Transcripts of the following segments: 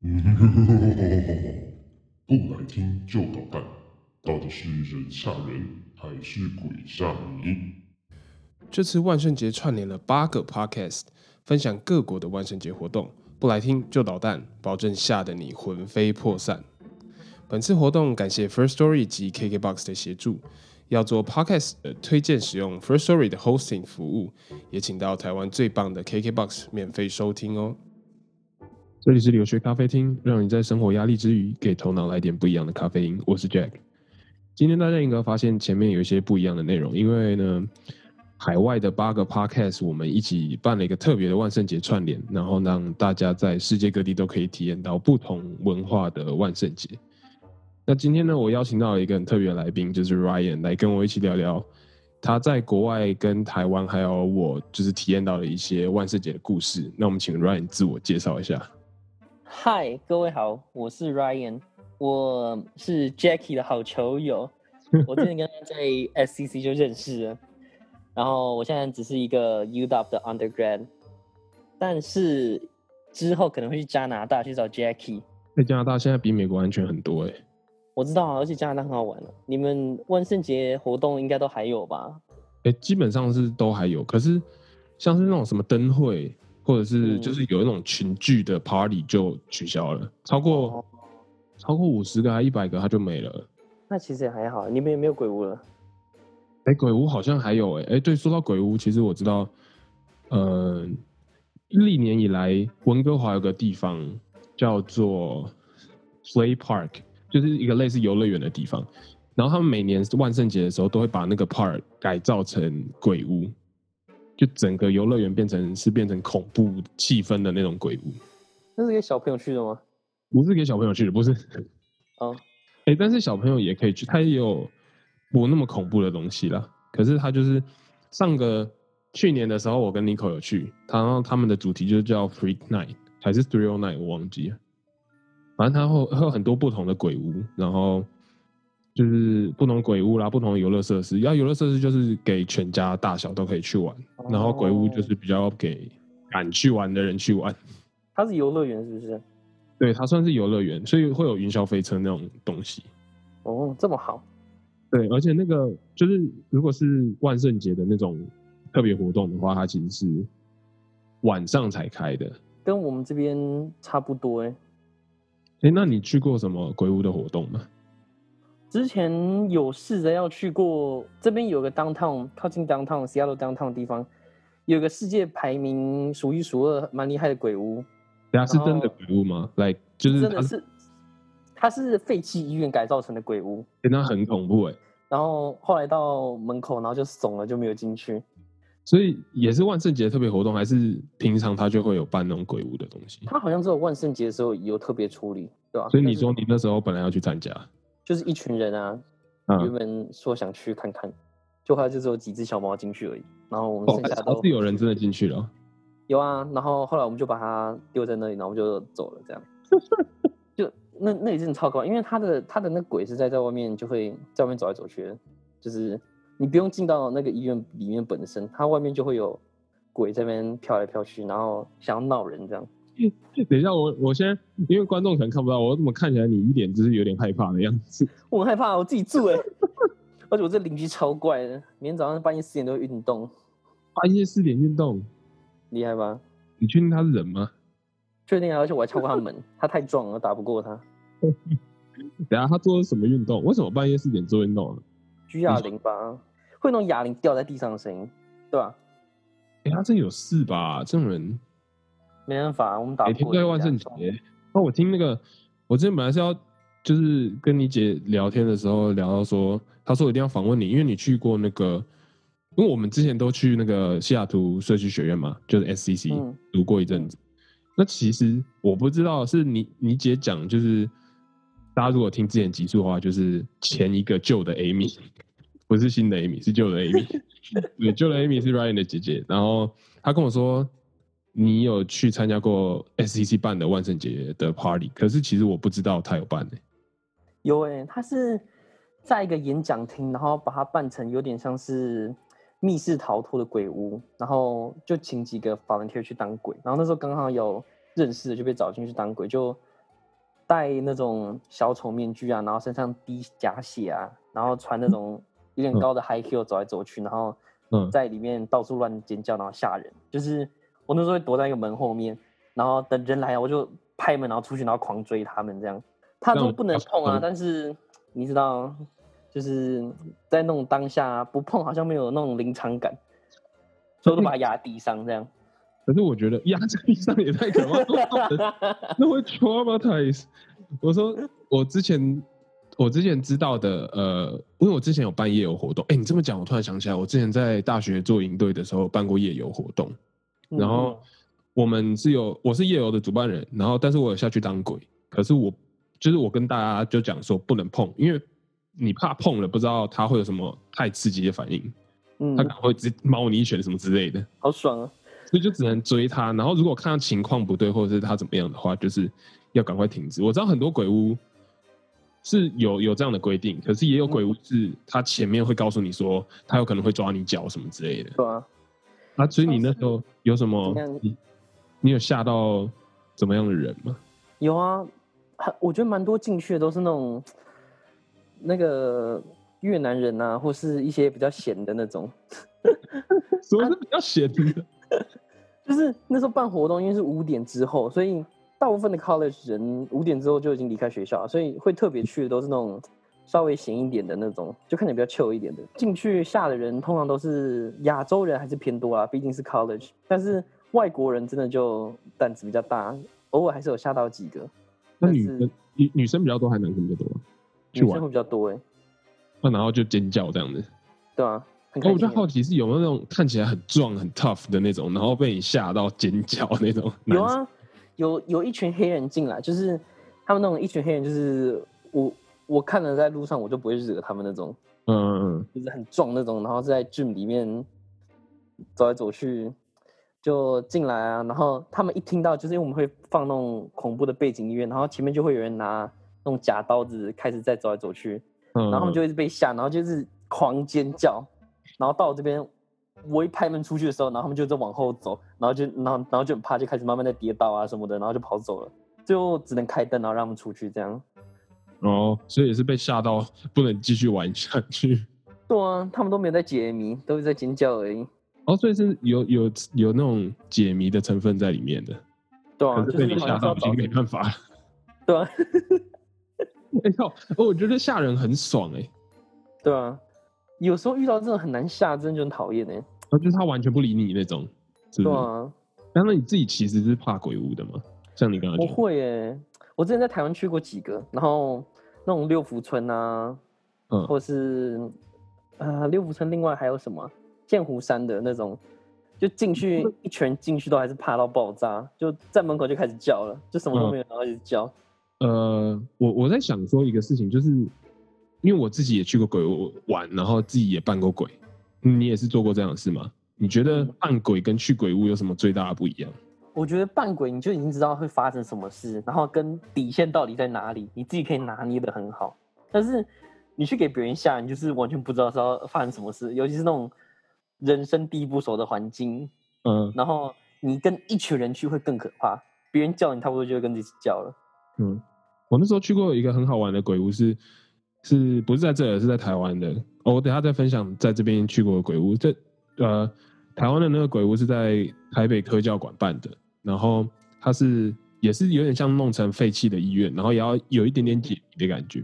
不来听就捣蛋，到底是人吓人还是鬼吓你？这次万圣节串联了八个 podcast，分享各国的万圣节活动。不来听就捣蛋，保证吓得你魂飞魄散。本次活动感谢 First Story 及 KKBox 的协助。要做 podcast 的推荐使用 First Story 的 hosting 服务，也请到台湾最棒的 KKBox 免费收听哦。这里是留学咖啡厅，让你在生活压力之余，给头脑来点不一样的咖啡因。我是 Jack。今天大家应该发现前面有一些不一样的内容，因为呢，海外的八个 podcast 我们一起办了一个特别的万圣节串联，然后让大家在世界各地都可以体验到不同文化的万圣节。那今天呢，我邀请到了一个很特别的来宾，就是 Ryan 来跟我一起聊聊他在国外跟台湾还有我就是体验到的一些万圣节的故事。那我们请 Ryan 自我介绍一下。嗨，各位好，我是 Ryan，我是 Jackie 的好球友，我之前跟他在 SCC 就认识了，然后我现在只是一个 UW 的 undergrad，但是之后可能会去加拿大去找 Jackie。在加拿大现在比美国安全很多哎。我知道啊，而且加拿大很好玩了。你们万圣节活动应该都还有吧？哎，基本上是都还有，可是像是那种什么灯会，或者是就是有一种群聚的 party 就取消了，超过超过五十个还一百个，它就没了。那其实也还好，你们也没有鬼屋了？哎，鬼屋好像还有哎哎，对，说到鬼屋，其实我知道，呃，历年以来温哥华有个地方叫做 Play Park。就是一个类似游乐园的地方，然后他们每年万圣节的时候都会把那个 park 改造成鬼屋，就整个游乐园变成是变成恐怖气氛的那种鬼屋。那是给小朋友去的吗？不是给小朋友去的，不是。哦，哎，但是小朋友也可以去，他也有不那么恐怖的东西啦。可是他就是上个去年的时候，我跟 Nico 有去，然后他们的主题就是叫 Freak Night 还是 Thrill Night，我忘记了。反正它会会有很多不同的鬼屋，然后就是不同鬼屋啦，不同的游乐设施。要游乐设施就是给全家大小都可以去玩，然后鬼屋就是比较给敢去玩的人去玩。它是游乐园是不是？对，它算是游乐园，所以会有云霄飞车那种东西。哦，这么好。对，而且那个就是如果是万圣节的那种特别活动的话，它其实是晚上才开的，跟我们这边差不多哎。哎，那你去过什么鬼屋的活动吗？之前有试着要去过，这边有个 downtown 靠近 downtown Seattle downtown 的地方，有个世界排名数一数二蛮厉害的鬼屋。对啊，是真的鬼屋吗？来，就是真的是，它是废弃医院改造成的鬼屋。那很恐怖哎。然后后来到门口，然后就怂了，就没有进去。所以也是万圣节特别活动，还是平常他就会有办那种鬼屋的东西？他好像只有万圣节的时候有特别处理，对吧？所以你说你那时候本来要去参加，就是一群人啊，原本说想去看看，就后来就只有几只小猫进去而已。然后我们剩下都是有人真的进去了，有啊。然后后来我们就把它丢在那里，然后就走了，这样。就那那里真的超高，因为它的它的那鬼是在在外面，就会在外面走来走去，就是。你不用进到那个医院里面本身，它外面就会有鬼在那边飘来飘去，然后想要闹人这样。等一下，我我先，因为观众可能看不到，我怎么看起来你一脸就是有点害怕的样子？我很害怕，我自己住哎，而且我这邻居超怪的，明天早上半夜四点都会运动。半夜四点运动，厉害吧？你确定他是人吗？确定啊，而且我还敲过他门，他太壮了，打不过他。等下他做什么运动？为什么半夜四点做运动啊？举哑铃吧。会弄哑铃掉在地上的声音，对吧？哎，他这有事吧？这种人没办法，我们打每天都在万圣节。那我听那个，我之前本来是要就是跟你姐聊天的时候聊到说，她说一定要访问你，因为你去过那个，因为我们之前都去那个西雅图社区学院嘛，就是 SCC 读过一阵子。那其实我不知道是你你姐讲，就是大家如果听之前集数的话，就是前一个旧的 Amy。不是新的 Amy，是旧的 Amy。对，旧的 Amy 是 Ryan 的姐姐。然后她跟我说，你有去参加过 SCC 办的万圣节的 party，可是其实我不知道他有办诶。有诶，他是在一个演讲厅，然后把它办成有点像是密室逃脱的鬼屋，然后就请几个 volunteer 去当鬼。然后那时候刚好有认识的就被找进去当鬼，就戴那种小丑面具啊，然后身上滴假血啊，然后穿那种有点高的 high heel 走来走去，然后嗯在里面到处乱尖叫，然后吓人。就是我那时候会躲在一个门后面，然后等人来了我就拍门，然后出去，然后狂追他们这样。他说不能碰啊嗯，但是你知道，就是在那种当下不碰好像没有那种临场感，所以我都把它压在地上这样。可是我觉得压在地上也太可怕了，那会 traumatize。我说我之前我之前知道的，呃，因为我之前有办夜游活动。哎、你这么讲，我突然想起来，我之前在大学做营队的时候办过夜游活动，嗯然后我们是有我是夜游的主办人，然后但是我有下去当鬼，可是我就是我跟大家就讲说不能碰，因为你怕碰了，不知道他会有什么太刺激的反应，嗯他可能会直接猫你一拳什么之类的。好爽啊！所以就只能追他，然后如果看到情况不对，或者是他怎么样的话，就是要赶快停止。我知道很多鬼屋是有有这样的规定，可是也有鬼屋是他前面会告诉你说他有可能会抓你脚什么之类的。对啊，啊，所以你那时候有什么？你你有吓到怎么样的人吗？有啊，很我觉得蛮多进去的都是那种那个越南人啊，或是一些比较闲的那种。什么是比较闲的？就是那时候办活动，因为是五点之后，所以大部分的 college 人五点之后就已经离开学校，所以会特别去的都是那种稍微闲一点的那种，就看起来比较 chill 一点的。进去下的人通常都是亚洲人还是偏多啊，毕竟是 college。但是外国人真的就胆子比较大，偶尔还是有吓到几个。那女生女女生比较多还是男生比较多啊？女生会比较多哎、啊，然后就尖叫这样子。对啊，我就。好奇是有没有那种看起来很壮、很 tough 的那种，然后被你吓到尖叫那种。有，啊，有有一群黑人进来，就是他们那种一群黑人，就是我我看了在路上我就不会惹他们那种，嗯嗯嗯就是很壮那种，然后在 gym 里面走来走去，就进来啊，然后他们一听到，就是因为我们会放那种恐怖的背景音乐，然后前面就会有人拿那种假刀子开始在走来走去，嗯，然后他们就一直被吓，然后就是狂尖叫，然后到我这边，我一拍门出去的时候，然后他们就在往后走，然后就然后然后就很怕，就开始慢慢的跌倒啊什么的，然后就跑走了，最后只能开灯，然后让他们出去这样。哦，所以也是被吓到不能继续玩下去。对啊，他们都没有在解谜，都是在尖叫而已。哦，所以是有有有那种解谜的成分在里面的，对啊，可就是被你吓到已经没办法了。对啊，哎呦！哦我觉得吓人很爽哎、对啊，有时候遇到这种很难吓，真的就很讨厌哎。啊，就是他完全不理你那种，是是？对啊，那那你自己其实是怕鬼屋的吗？像你刚刚我讲，会哎，我之前在台湾去过几个，然后那种六福村啊，嗯，或是呃六福村，另外还有什么啊剑湖山的那种，就进去 一拳进去都还是怕到爆炸，就在门口就开始叫了，就什么都没有，然后一直叫。呃，我我在想说一个事情，就是因为我自己也去过鬼屋玩，然后自己也扮过鬼，你也是做过这样的事吗？你觉得嗯扮鬼跟去鬼屋有什么最大的不一样？我觉得扮鬼你就已经知道会发生什么事，然后跟底线到底在哪里，你自己可以拿捏的很好。但是你去给别人吓，你就是完全不知道是要发生什么事，尤其是那种人生地不熟的环境，嗯然后你跟一群人去会更可怕，别人叫你差不多就会跟着一起叫了。嗯，我那时候去过一个很好玩的鬼屋是，是不是在这里？是在台湾的。哦，我等下再分享在这边去过的鬼屋。这呃，台湾的那个鬼屋是在台北科教馆办的，然后它是也是有点像弄成废弃的医院，然后也要有一点点解谜的感觉。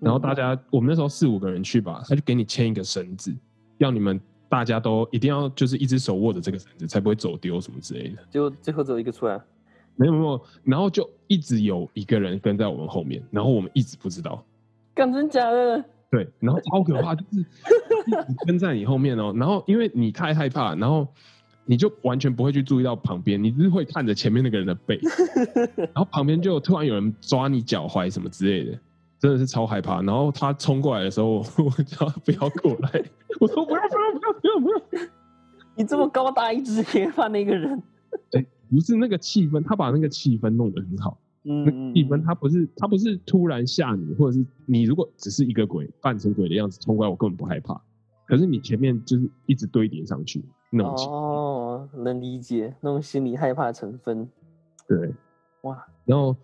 然后大家，我们那时候四五个人去吧，他就给你牵一个绳子，要你们大家都一定要就是一只手握着这个绳子，才不会走丢什么之类的。就最后只有一个出来，没有没有，然后就一直有一个人跟在我们后面，然后我们一直不知道。干真假的？对，然后超可怕，就是一直跟在你后面哦。然后因为你太害怕，然后你就完全不会去注意到旁边，你只是会看着前面那个人的背，然后旁边就突然有人抓你脚踝什么之类的，真的是超害怕。然后他冲过来的时候，我叫他不要过来，我说不要不要不要不要不要。你这么高大一只，也怕那个人？不是那个气氛，他把那个气氛弄得很好。那嗯，气氛，他不是他不是突然吓你，或者是你如果只是一个鬼扮成鬼的样子冲过来，我根本不害怕。可是你前面就是一直堆叠上去那种，哦，能理解那种心理害怕的成分。对。哇，然后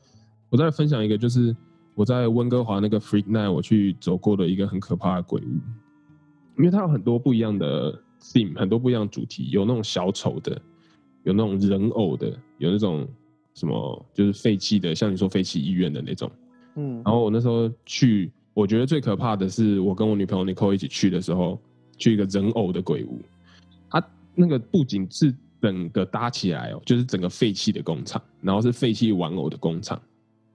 我再分享一个，就是我在温哥华那个 Freak Night 我去走过的一个很可怕的鬼屋，因为它有很多不一样的 theme，很多不一样的主题，有那种小丑的，有那种人偶的，有那种什么就是废弃的，像你说废弃医院的那种。嗯然后我那时候去，我觉得最可怕的是我跟我女朋友 Nicole 一起去的时候，去一个人偶的鬼屋，它那个不仅是整个搭起来哦，就是整个废弃的工厂，然后是废弃玩偶的工厂。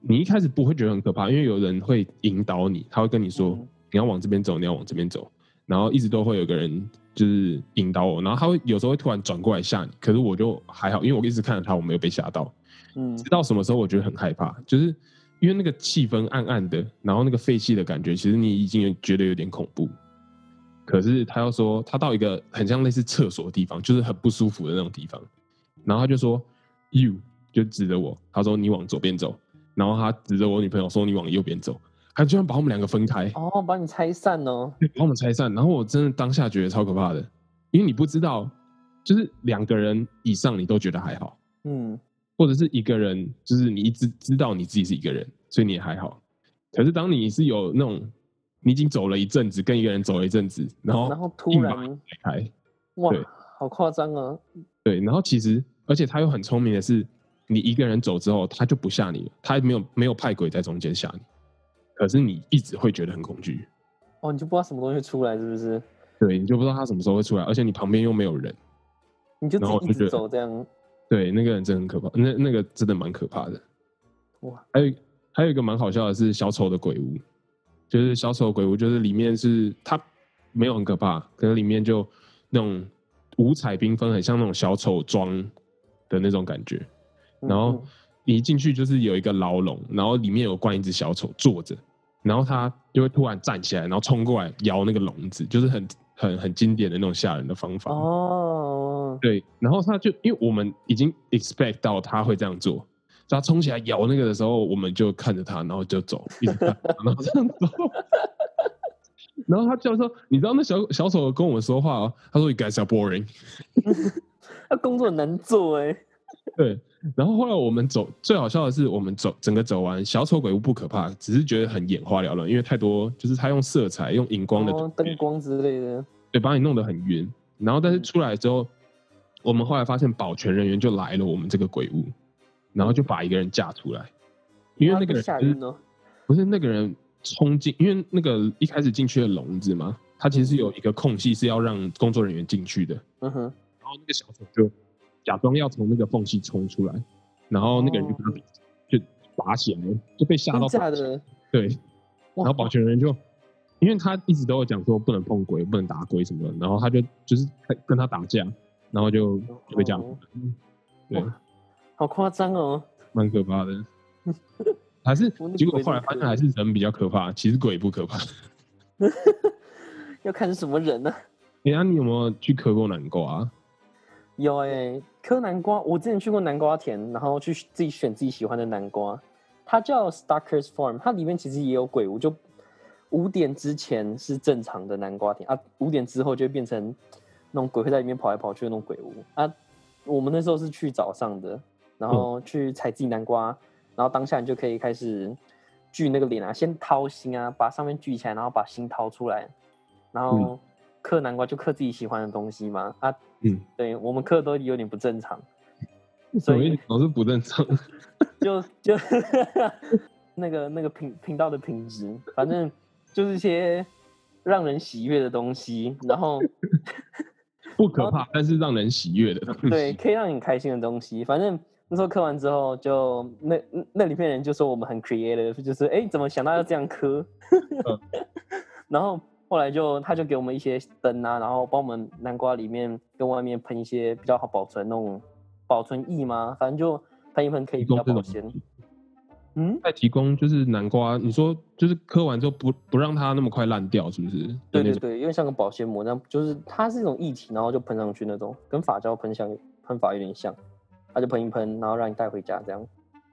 你一开始不会觉得很可怕，因为有人会引导你，他会跟你说、嗯你要往这边走，你要往这边走，然后一直都会有个人就是引导我，然后他会有时候会突然转过来吓你，可是我就还好，因为我一直看着他，我没有被吓到。嗯直到什么时候我觉得很害怕，就是因为那个气氛暗暗的，然后那个废弃的感觉，其实你已经觉得有点恐怖。可是他要说，他到一个很像类似厕所的地方，就是很不舒服的那种地方，然后他就说 “you”，就指着我，他说你往左边走，然后他指着我女朋友说你往右边走，他居然把我们两个分开，哦，把你拆散哦。把我们拆散，然后我真的当下觉得超可怕的，因为你不知道，就是两个人以上你都觉得还好。嗯或者是一个人，就是你一直知道你自己是一个人，所以你也还好。可是当你是有那种你已经走了一阵子，跟一个人走了一阵子，然后然后突然开，哇，好夸张啊！对，然后其实而且他又很聪明的是，你一个人走之后，他就不吓你了，他没有没有派鬼在中间吓你，可是你一直会觉得很恐惧，哦，你就不知道什么东西会出来，是不是？对，你就不知道他什么时候会出来，而且你旁边又没有人，你就自己一直走这样。对，那个人真的很可怕，那那个真的蛮可怕的。哇，还有还有一个蛮好笑的是小丑的鬼屋，就是小丑鬼屋，就是里面是它没有很可怕，可是里面就那种五彩缤纷，很像那种小丑妆的那种感觉。嗯然后嗯你一进去就是有一个牢笼，然后里面有关一只小丑坐着，然后他就会突然站起来，然后冲过来摇那个笼子，就是很很很经典的那种吓人的方法。哦，对，然后他就因为我们已经 expect 到他会这样做，他冲起来咬那个的时候，我们就看着他，然后就走，一直看，然后这样走。然后他就说：“你知道那小小丑跟我们说话哦，他说 ‘You guys are boring’。他工作很难做哎。对，然后后来我们走，最好笑的是我们走整个走完，小丑鬼屋不可怕，只是觉得很眼花缭乱，因为太多就是他用色彩、用荧光的哦，灯光之类的。对，把你弄得很晕。然后但是嗯出来之后，我们后来发现保全人员就来了我们这个鬼屋，然后就把一个人架出来，因为那个人。不是那个人冲进，因为那个一开始进去的笼子嘛，它其实是有一个空隙是要让工作人员进去的，嗯哼，然后那个小丑就假装要从那个缝隙冲出来，然后那个人就把他就拔起来，就被吓到真假的？对，然后保全人就，因为他一直都有讲说不能碰鬼、不能打鬼什么的，然后他就就是跟他打架，然后就就被这样，哦对，好夸张哦。蛮可怕的。还是 结果后来发现还是人比较可怕，其实鬼不可怕。要看是什么人呢、哎呀，你有没有去磕过南瓜啊？有哎、磕南瓜，我之前去过南瓜田，然后去自己选自己喜欢的南瓜，它叫 Stalker's Farm，它里面其实也有鬼屋，就五点之前是正常的南瓜田啊，五点之后就会变成那种鬼会在里面跑来跑去的那种鬼屋啊。我们那时候是去早上的，然后去采自己南瓜，然后当下你就可以开始锯那个脸啊，先掏心啊，把上面锯起来，然后把心掏出来，然后刻南瓜就刻自己喜欢的东西嘛啊。嗯，对我们刻都有点不正常，所以？老是不正常。就就那个那个频频道的品质，反正就是些让人喜悦的东西，然后不可怕，但是让人喜悦的东西。对可以让你开心的东西。反正那时候刻完之后就，那那里面人就说我们很 creative，就是哎、诶怎么想到要这样刻？然后后来就他就给我们一些灯啊，然后帮我们南瓜里面跟外面喷一些比较好保存那种保存液嘛，反正就喷一喷可以比较保鲜。嗯，再提供就是南瓜，你说就是磕完之后不不让它那么快烂掉，是不是？对对对，因为像个保鲜膜那样，就是它是一种液体，然后就喷上去那种，跟发胶喷香喷法有点像，它就喷一喷，然后让你带回家这样。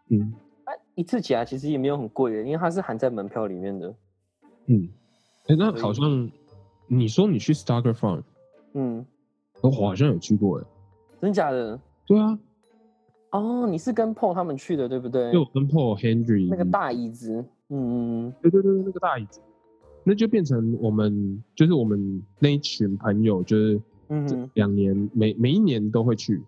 嗯哎，一次起来其实也没有很贵的，因为它是含在门票里面的。嗯。哎，那好像你说你去 Starker Farm，嗯，我好像有去过哎。真假的？对啊，哦，你是跟 Paul 他们去的，对不对？就跟 Paul Henry 那个大椅子，嗯嗯，对对对，那个大椅子，那就变成我们就是我们那一群朋友，就是这嗯，两年每每一年都会去，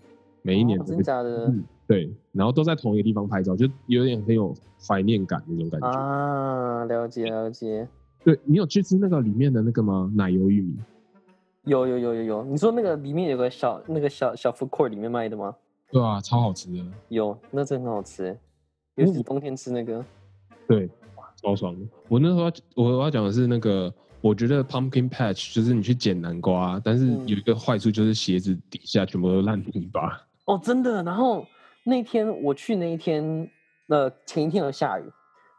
每一年哦真的嗯，对，然后都在同一个地方拍照，就有点很有怀念感那种感觉。啊，了解了解，对你有去吃那个里面的那个吗？奶油玉米？有有有有有，你说那个里面有个小那个小小 food court 里面卖的吗？对啊，超好吃的，有，那真的很好吃欸，尤其是冬天吃那个。对，超爽的。我那时候要我要讲的是那个，我觉得 pumpkin patch 就是你去捡南瓜，但是嗯有一个坏处就是鞋子底下全部都是烂泥巴。哦，真的。然后那天我去那一天，呃，前一天有下雨，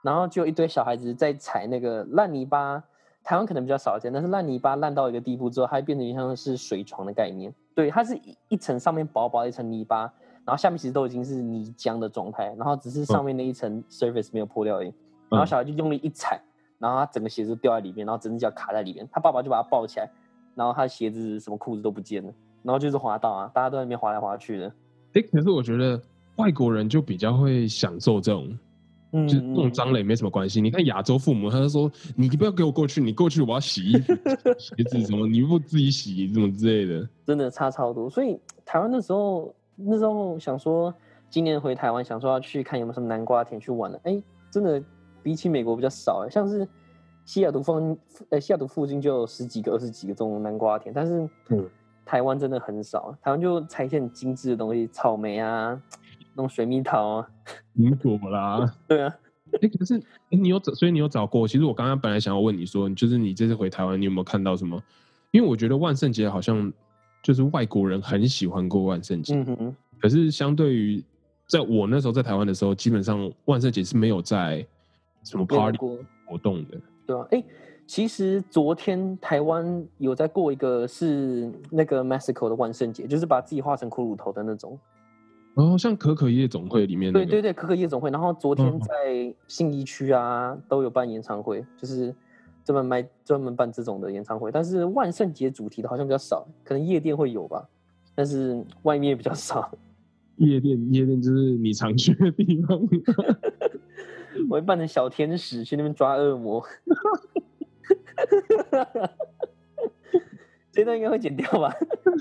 然后就有一堆小孩子在踩那个烂泥巴。台湾可能比较少见，但是烂泥巴烂到一个地步之后，它会变成像是水床的概念。对，它是一一层上面薄薄的一层泥巴，然后下面其实都已经是泥浆的状态，然后只是上面那一层 surface 没有破掉而已。然后嗯小孩就用力一踩，然后他整个鞋子掉在里面，然后整只脚卡在里面。他爸爸就把他抱起来，然后他的鞋子什么裤子都不见了，然后就是滑道啊，大家都在那边滑来滑去的。哎、可是我觉得外国人就比较会享受这种，嗯就是弄脏了也没什么关系。你看亚洲父母，他就说你不要给我过去，你过去我要洗衣服、洗鞋子什么，你不自己洗什么之类的。真的差超多。所以台湾那时候那时候想说，今年回台湾想说要去看有没有什么南瓜田去玩的，哎，真的比起美国比较少哎，像是西雅图附呃西雅图附近就有十几个、二十几个这种南瓜田，但是嗯台湾真的很少，台湾就采一些很精致的东西，草莓啊，那种水蜜桃啊，苹果啦，对啊，哎、可是、诶你有找，所以你有找过？其实我刚刚本来想要问你说，就是你这次回台湾，你有没有看到什么？因为我觉得万圣节好像就是外国人很喜欢过万圣节，可是相对于在我那时候在台湾的时候，基本上万圣节是没有在什么 party 活动的。对啊，哎、其实昨天台湾有在过一个是那个 Mexico 的万圣节，就是把自己画成骷髅头的那种。然后像可可夜总会里面、那个，对对对，可可夜总会。然后昨天嗯在信义区啊都有办演唱会，就是专门卖专门办这种的演唱会。但是万圣节主题的好像比较少，可能夜店会有吧，但是外面比较少。夜店，夜店就是你常去的地方。我会扮成小天使去那边抓恶魔。这段应该会剪掉吧？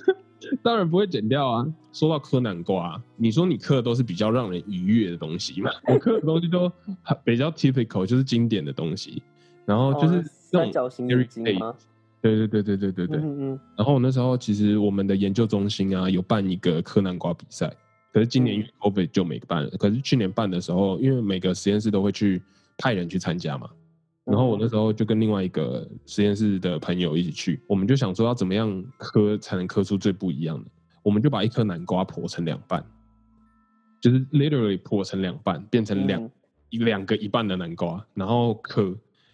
当然不会剪掉啊。说到磕南瓜，你说你磕的都是比较让人愉悦的东西嘛？我磕的东西都比较 typical，就是经典的东西。然后就是？对对对对对对对。嗯嗯然后那时候其实我们的研究中心啊有办一个磕南瓜比赛，可是今年因为 COVID 就没办了。可是去年办的时候，因为每个实验室都会去派人去参加嘛，然后我那时候就跟另外一个实验室的朋友一起去，我们就想说要怎么样磕才能磕出最不一样的，我们就把一颗南瓜剖成两半，就是 literally 剖成两半，变成两、嗯一两个一半的南瓜，然后磕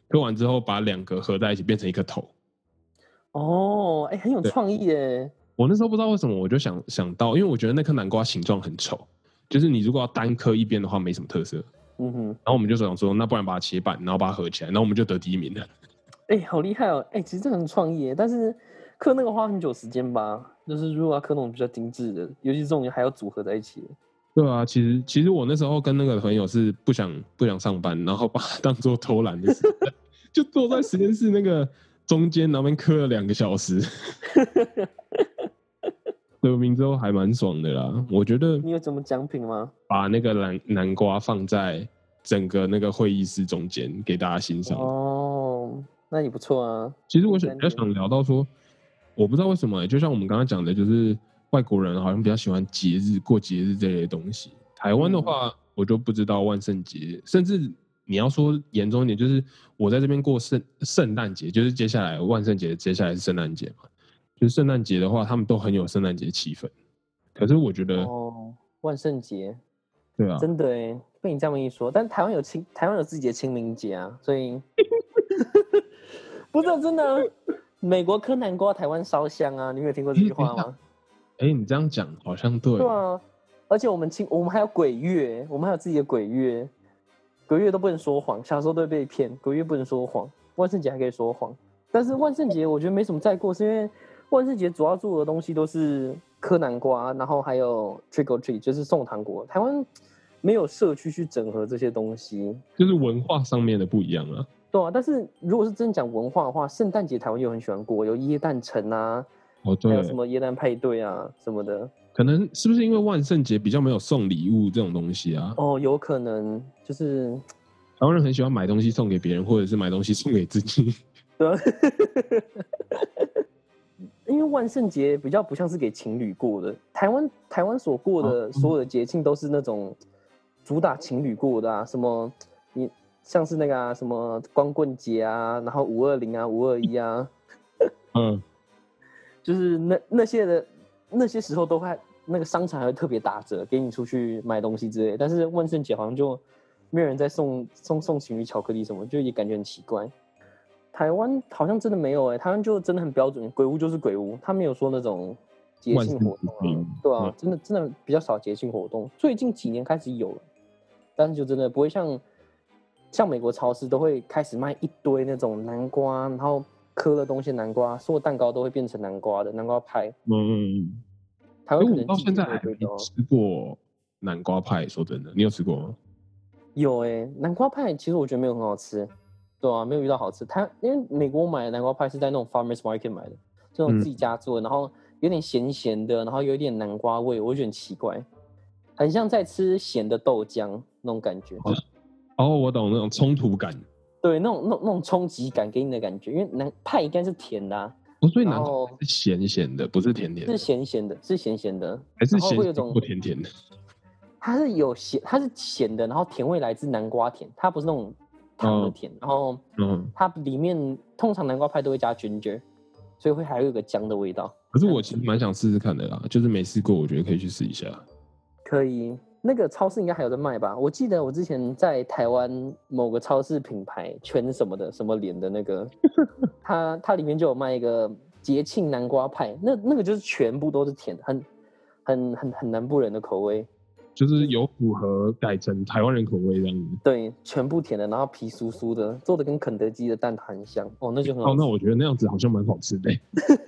磕完之后把两个合在一起变成一个头。哦，哎、很有创意耶。我那时候不知道为什么，我就想想到，因为我觉得那颗南瓜形状很丑，就是你如果要单磕一边的话，没什么特色。嗯哼，然后我们就想说，那不然把它切半，然后把它合起来，然后我们就得第一名了。哎、好厉害哦！哎、其实这很创意，但是刻那个花很久时间吧。就是如果要刻那种比较精致的，尤其是这种还要组合在一起。对啊，其实其实我那时候跟那个朋友是不想不想上班，然后把它当做偷懒的时间，就坐在实验室那个中间，那边磕了两个小时。得名之后还蛮爽的啦，我觉得你有什么奖品吗？把那个南南瓜放在整个那个会议室中间给大家欣赏。哦，那也不错啊。其实我想比较想聊到说，我不知道为什么、欸，就像我们刚刚讲的，就是外国人好像比较喜欢节日、过节日这类东西。台湾的嗯话，我就不知道万圣节，甚至你要说严重一点，就是我在这边过圣圣诞节，就是接下来万圣节，接下来是圣诞节嘛。就是圣诞节的话，他们都很有圣诞节气氛。可是我觉得，哦，万圣节对啊，真的哎，被你这么一说，但台湾有清台湾有自己的清明节啊，所以 不是真的啊。美国柯南瓜，台湾烧香啊，你没有听过这句话吗？哎、你这样讲好像对，对啊，而且我们清我们还有鬼月，我们还有自己的鬼月，鬼月都不能说谎，小时候都会被骗，鬼月不能说谎，万圣节还可以说谎，但是万圣节我觉得没什么再过，是因为万圣节主要做的东西都是磕南瓜，然后还有 trick or treat，就是送糖果。台湾没有社区去整合这些东西，就是文化上面的不一样啊。对啊。但是如果是真讲文化的话，圣诞节台湾又很喜欢过，有椰蛋城啊，哦，对还有什，么椰蛋派对啊什么的。可能是不是因为万圣节比较没有送礼物这种东西啊？哦，有可能就是台湾人很喜欢买东西送给别人，或者是买东西送给自己。对啊，因为万圣节比较不像是给情侣过的，台湾台湾所过的所有的节庆都是那种主打情侣过的啊，什么你像是那个啊什么光棍节啊，然后五二零啊、五二一啊，嗯，就是那那些的那些时候都会那个商场还会特别打折，给你出去买东西之类。但是万圣节好像就没有人在送送送情侣巧克力什么，就也感觉很奇怪。台湾好像真的没有哎、台湾就真的很标准，鬼屋就是鬼屋，他没有说那种节庆活动节啊，对啊嗯，真的真的比较少节庆活动。最近几年开始有了，但是就真的不会像像美国超市都会开始卖一堆那种南瓜，然后磕了东西南瓜，所有蛋糕都会变成南瓜的南瓜派。嗯嗯嗯。台湾可能到现在还没吃过南瓜派。说真的，你有吃过吗？有哎、南瓜派其实我觉得没有很好吃，对啊，没有遇到好吃。它因为美国买的南瓜派是在那种 farmers market 买的，这种嗯自己家做的，然后有点咸咸的，然后有一点南瓜味，我觉得很奇怪，很像在吃咸的豆浆那种感觉。哦哦，我懂那种冲突感。对，那种那种那种冲击感给你的感觉，因为南派应该是甜的、啊，哦，所以南瓜是咸咸的，不是甜甜的是，咸咸的，是咸咸的，还是咸有种不甜甜的？它是有咸，它是咸的，然后甜味来自南瓜甜，它不是那种糖的哦甜，然后嗯，它里面通常南瓜派都会加 ginger，所以会还有一个姜的味道。可是我其实蛮想试试看的啦，就是没试过，我觉得可以去试一下。可以，那个超市应该还有在卖吧？我记得我之前在台湾某个超市品牌全什么的什么脸的那个，它它里面就有卖一个节庆南瓜派，那那个就是全部都是甜，很很很很南部人的口味，就是有符合改成台湾人口味这样子。对，全部甜的，然后皮酥酥的，做的跟肯德基的蛋挞很像，哦，那就很好哦，那我觉得那样子好像蛮好吃的、欸。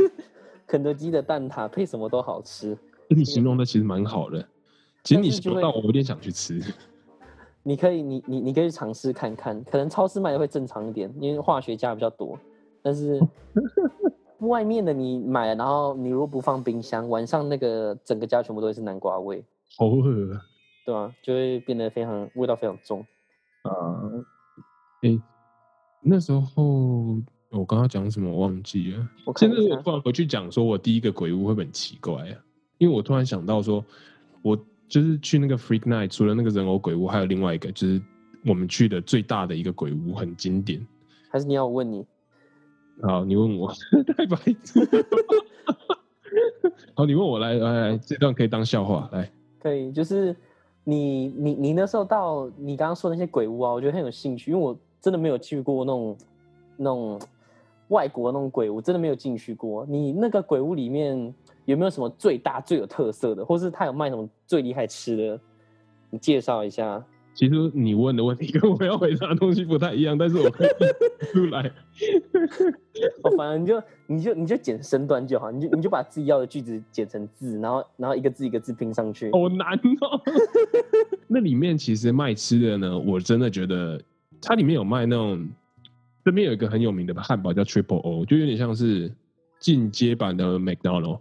肯德基的蛋挞配什么都好吃。你形容的其实蛮好的，其实你但是就会形容到我有点想去吃。你可以，你你你可以尝试看看，可能超市卖的会正常一点，因为化学加比较多。但是外面的你买了，然后你如果不放冰箱，晚上那个整个家全部都会是南瓜味，好饿啊！对啊、就会变得非常味道非常重。啊诶、那时候我刚刚讲什么我忘记了。我现在我突然回去讲，说我第一个鬼屋会不会很奇怪啊？因为我突然想到说，我就是去那个 Freak Night，除了那个人偶鬼屋，还有另外一个，就是我们去的最大的一个鬼屋，很经典。还是你要我问你？好，你问我，太白痴。好，你问我来来来，这段可以当笑话来。对，就是你你你那时候到你刚刚说那些鬼屋啊，我觉得很有兴趣，因为我真的没有去过那种那种外国那种鬼屋，真的没有进去过。你那个鬼屋里面有没有什么最大最有特色的，或是他有卖什么最厉害吃的？你介绍一下。其实你问的问题 跟我要回答的东西不太一样，但是我可以出来。哦，反正你就你就你就剪身段就好，你就你就把自己要的句子剪成字，然后然后一个字一个字拼上去。好难哦。那里面其实卖吃的呢，我真的觉得它里面有卖那种，这边有一个很有名的汉堡叫 Triple O，就有点像是进阶版的 McDonald，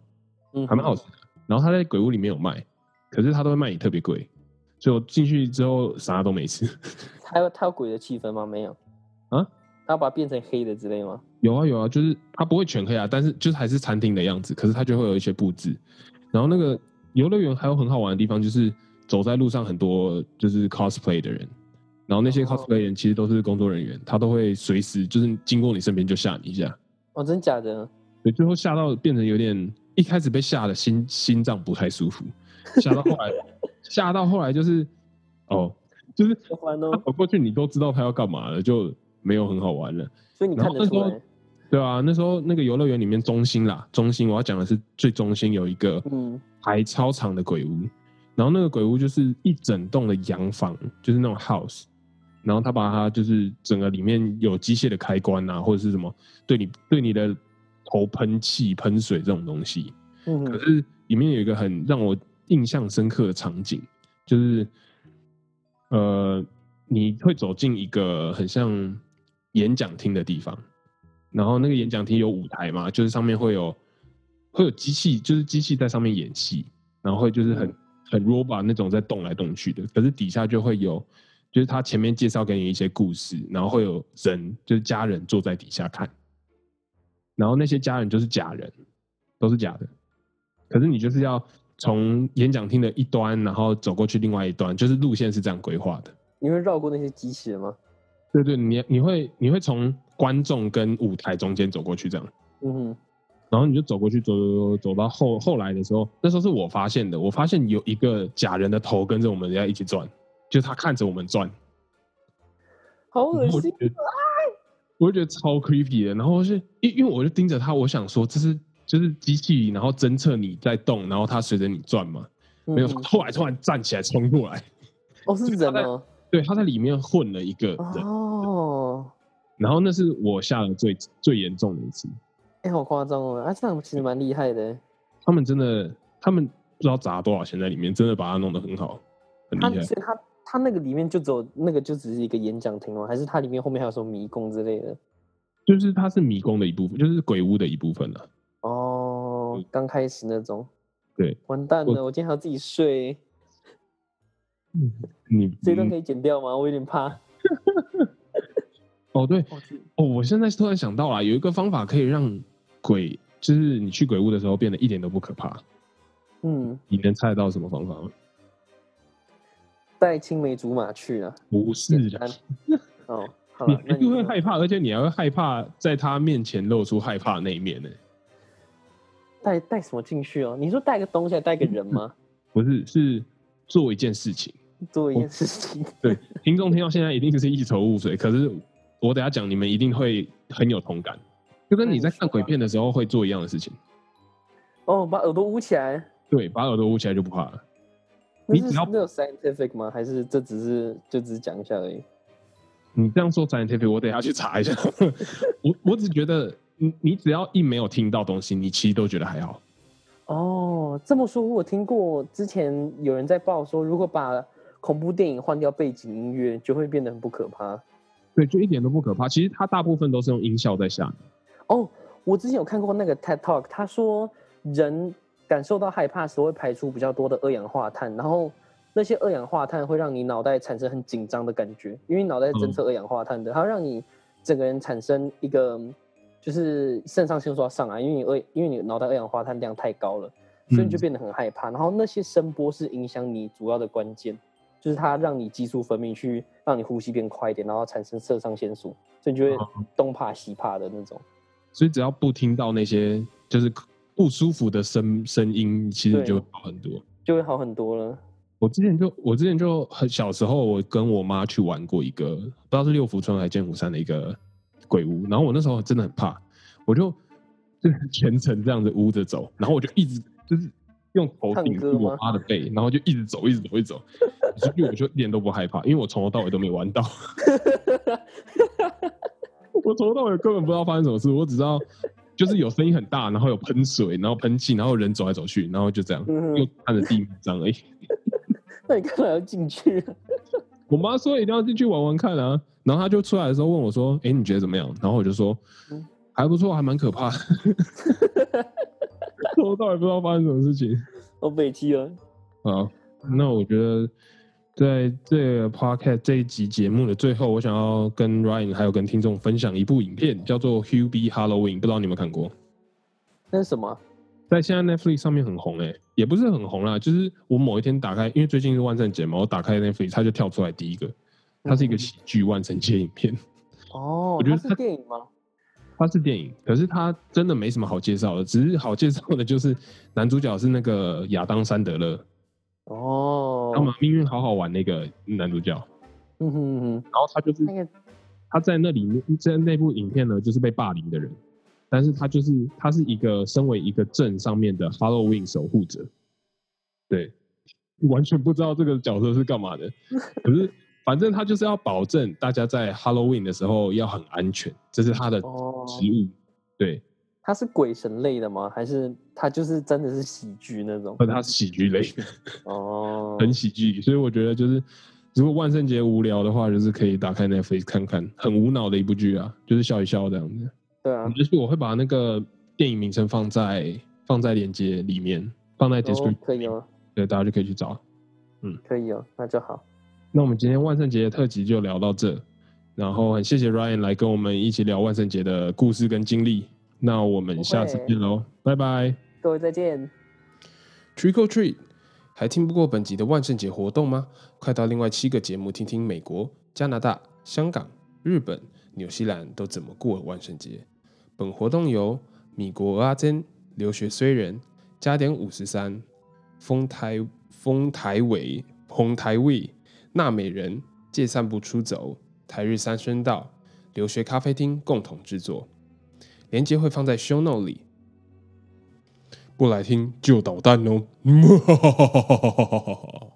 嗯，还蛮好吃的。然后它在鬼屋里面有卖，可是它都会卖你特别贵，所以我进去之后啥都没吃。他有他有鬼的气氛吗？没有啊？他要把它变成黑的之类吗？有啊有啊，就是它不会全黑啊，但是就是还是餐厅的样子，可是它就会有一些布置。然后那个游乐园还有很好玩的地方，就是走在路上很多就是 cosplay 的人，然后那些哦 cosplay 人其实都是工作人员，他都会随时就是经过你身边就吓你一下，哦，真假的？对，最后吓到变成有点一开始被吓的心心脏不太舒服，吓到后来吓到后来就是哦，就是好烦哦他。走过去你都知道他要干嘛了，就没有很好玩了。所以你然后那时候看得出来，对啊，那时候那个游乐园里面中心啦，中心我要讲的是最中心有一个嗯，排超长的鬼屋，然后那个鬼屋就是一整栋的洋房，就是那种 house，然后他把它就是整个里面有机械的开关啊，或者是什么对你对你的头喷气喷水这种东西，嗯可是里面有一个很让我印象深刻的场景，就是呃，你会走进一个很像演讲厅的地方，然后那个演讲厅有舞台嘛，就是上面会有会有机器，就是机器在上面演戏，然后会就是很很 robot 那种在动来动去的，可是底下就会有，就是他前面介绍给你一些故事，然后会有人就是家人坐在底下看，然后那些家人就是假人，都是假的，可是你就是要从演讲厅的一端，然后走过去另外一端，就是路线是这样规划的。你会绕过那些机器人吗？对对，你你会你会从观众跟舞台中间走过去这样，嗯哼，然后你就走过去，走走走走到后后来的时候，那时候是我发现的，我发现有一个假人的头跟着我们要一起转，就是他看着我们转，好恶心然后我就。觉得我就觉得超 creepy 的，然后是因因为我就盯着他，我想说这是就是机器，然后侦测你在动，然后它随着你转嘛，没有，嗯后来突然站起来冲过来，哦，是人哦。对，他在里面混了一个人，哦，然后那是我下的最最严重的一次，哎、好夸张哦！啊，这样其实蛮厉害的。他们真的，他们不知道砸多少钱在里面，真的把它弄得很好，很他厉害。所以他他那个里面就只有那个就只是一个演讲厅吗？还是它里面后面还有什么迷宫之类的？就是它是迷宫的一部分，就是鬼屋的一部分了。哦，刚开始那种。对，完蛋了，我今天还要自己睡，这段可以剪掉吗？我有点怕。哦对哦我现在突然想到了，有一个方法可以让鬼，就是你去鬼屋的时候变得一点都不可怕。嗯，你能猜得到什么方法吗？带青梅竹马去啊。不是的，哦，好你一定会害怕，而且你还会害怕在他面前露出害怕的那一面呢。带带什么进去哦？你说带个东西，还带个人吗？不是，是做一件事情。做一件事情。对，听众听到现在一定是一头雾水，可是我等下讲，你们一定会很有同感，就跟你在看鬼片的时候会做一样的事情。哦，把耳朵捂起来。对，把耳朵捂起来就不怕了。你只要是那有 scientific 吗？还是这只是就只是讲一下而已？你这样说 scientific，我等下去查一下。我我只觉得，你你只要一没有听到东西，你其实都觉得还好。哦，这么说，我听过之前有人在报说，如果把恐怖电影换掉背景音乐，就会变得很不可怕。对，就一点都不可怕。其实它大部分都是用音效在吓你。哦，我之前有看过那个 TED Talk，他说人感受到害怕时会排出比较多的二氧化碳，然后那些二氧化碳会让你脑袋产生很紧张的感觉，因为脑袋是侦测二氧化碳的，它让你整个人产生一个就是肾上腺素要上来，因为你二因为你脑袋二氧化碳量太高了，所以你就变得很害怕。然后那些声波是影响你主要的关键，就是它让你激素分泌去让你呼吸变快一点，然后产生肾上腺素，所以你就会东怕西怕的那种。所以只要不听到那些就是不舒服的声声音，其实就好很多。就会好很多了。我之前就我之前就很小时候，我跟我妈去玩过一个不知道是六福村还是剑湖山的一个鬼屋，然后我那时候真的很怕，我就就是全程这样子捂着走，然后我就一直就是用头顶住我妈的背，然后就一直走，一直走，一直走，所以我就一点都不害怕，因为我从头到尾都没有玩到，我从头到尾根本不知道发生什么事，我只知道就是有声音很大，然后有喷水，然后喷气，然后人走来走去，然后就这样，嗯又看着地面这样而已。那你干嘛要进去啊？我妈说一定要进去玩玩看啊，然后他就出来的时候问我说：“哎、你觉得怎么样？”然后我就说嗯：“还不错，还蛮可怕的。”我到底不知道发生什么事情我北极了。啊。那我觉得在这个 podcast 这一集节目的最后，我想要跟 Ryan 还有跟听众分享一部影片，叫做《Hubie Halloween》，不知道你有没有看过？那是什么啊？在现在 Netflix 上面很红诶、也不是很红啦，就是我某一天打开，因为最近是万圣节嘛，我打开 Netflix，它就跳出来第一个，它是一个嗯喜剧万圣节影片。哦，我觉得它电影吗？它是电影，可是它真的没什么好介绍的，只是好介绍的就是男主角是那个亚当·山德勒，哦，那么命运好好玩那个男主角，嗯哼嗯哼，然后他就是那个他在那里面在那部影片呢，就是被霸凌的人，但是他就是他是一个身为一个镇上面的 Halloween 守护者，对，完全不知道这个角色是干嘛的，可是反正他就是要保证大家在 Halloween 的时候要很安全，这是他的哦，职务，对，他是鬼神类的吗？还是他就是真的是喜剧那种？而它是喜剧类的，哦，很喜剧，所以我觉得就是如果万圣节无聊的话，就是可以打开 Netflix 看看，很无脑的一部剧啊，就是笑一笑这样子。对啊，就是我会把那个电影名称放在放在链接里面，放在哦 description，、可以吗，对，大家就可以去找。嗯可以哦，那就好。那我们今天万圣节的特辑就聊到这，然后很谢谢 Ryan 来跟我们一起聊万圣节的故事跟经历。那我们下次见喽，拜拜。各位再见。Trick or Treat，还听不过本集的万圣节活动吗？快到另外七个节目听听美国、加拿大、香港、日本、纽西兰都怎么过万圣节。本活动由米国阿珍留学虽人、加点五十三、丰台丰台尾、红台位、纳美人、借散步出走、台日三声道、留学咖啡厅共同制作。链接会放在 show note 里。不来听就捣蛋哦！